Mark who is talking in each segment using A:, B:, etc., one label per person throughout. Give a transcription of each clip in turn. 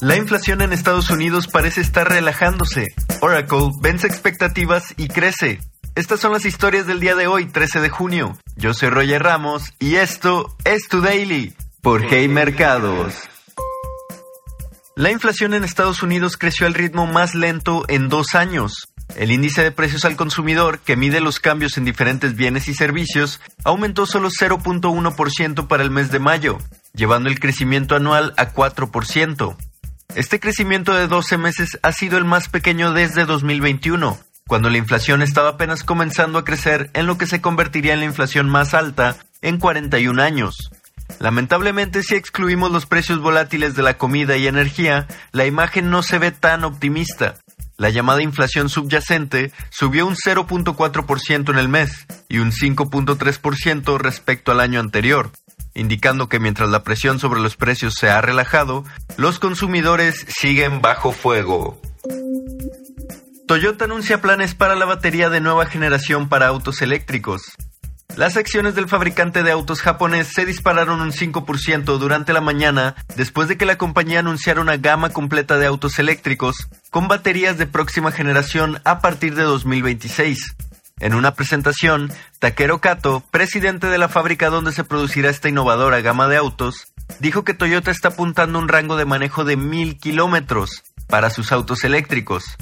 A: La inflación en Estados Unidos parece estar relajándose. Oracle vence expectativas y crece. Estas son las historias del día de hoy, 13 de junio. Yo soy Roger Ramos y esto es Tu Daily por Hey Mercados. La inflación en Estados Unidos creció al ritmo más lento en dos años. El índice de precios al consumidor, que mide los cambios en diferentes bienes y servicios, aumentó solo 0.1% para el mes de mayo, llevando el crecimiento anual a 4%. Este crecimiento de 12 meses ha sido el más pequeño desde 2021, cuando la inflación estaba apenas comenzando a crecer en lo que se convertiría en la inflación más alta en 41 años. Lamentablemente, si excluimos los precios volátiles de la comida y energía, la imagen no se ve tan optimista. La llamada inflación subyacente subió un 0.4% en el mes y un 5.3% respecto al año anterior, indicando que mientras la presión sobre los precios se ha relajado, los consumidores siguen bajo fuego. Toyota anuncia planes para la batería de nueva generación para autos eléctricos. Las acciones del fabricante de autos japonés se dispararon un 5% durante la mañana después de que la compañía anunciara una gama completa de autos eléctricos con baterías de próxima generación a partir de 2026. En una presentación, Takeru Kato, presidente de la fábrica donde se producirá esta innovadora gama de autos, dijo que Toyota está apuntando un rango de manejo de mil kilómetros para sus autos eléctricos.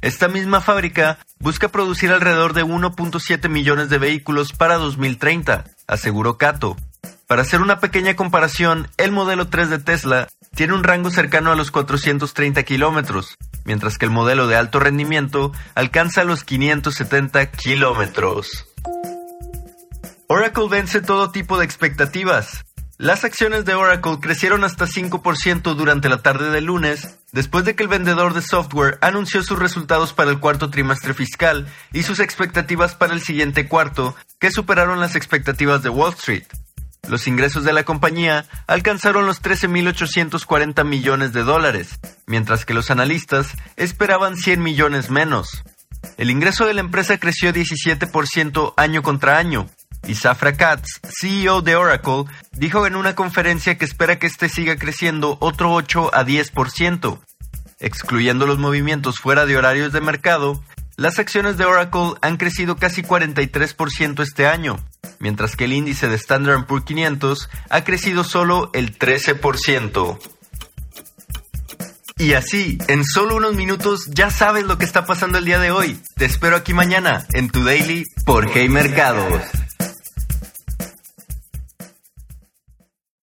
A: Esta misma fábrica busca producir alrededor de 1.7 millones de vehículos para 2030, aseguró Kato. Para hacer una pequeña comparación, el modelo 3 de Tesla tiene un rango cercano a los 430 kilómetros, mientras que el modelo de alto rendimiento alcanza los 570 kilómetros. Oracle vence todo tipo de expectativas. Las acciones de Oracle crecieron hasta 5% durante la tarde del lunes, después de que el vendedor de software anunció sus resultados para el cuarto trimestre fiscal y sus expectativas para el siguiente cuarto, que superaron las expectativas de Wall Street. Los ingresos de la compañía alcanzaron los 13.840 millones de dólares, mientras que los analistas esperaban 100 millones menos. El ingreso de la empresa creció 17% año contra año, y Safra Katz, CEO de Oracle, dijo en una conferencia que espera que este siga creciendo otro 8 a 10%. Excluyendo los movimientos fuera de horarios de mercado, las acciones de Oracle han crecido casi 43% este año, mientras que el índice de Standard Poor's 500 ha crecido solo el 13%. Y así, en solo unos minutos ya sabes lo que está pasando el día de hoy. Te espero aquí mañana en tu daily por Hey Mercados.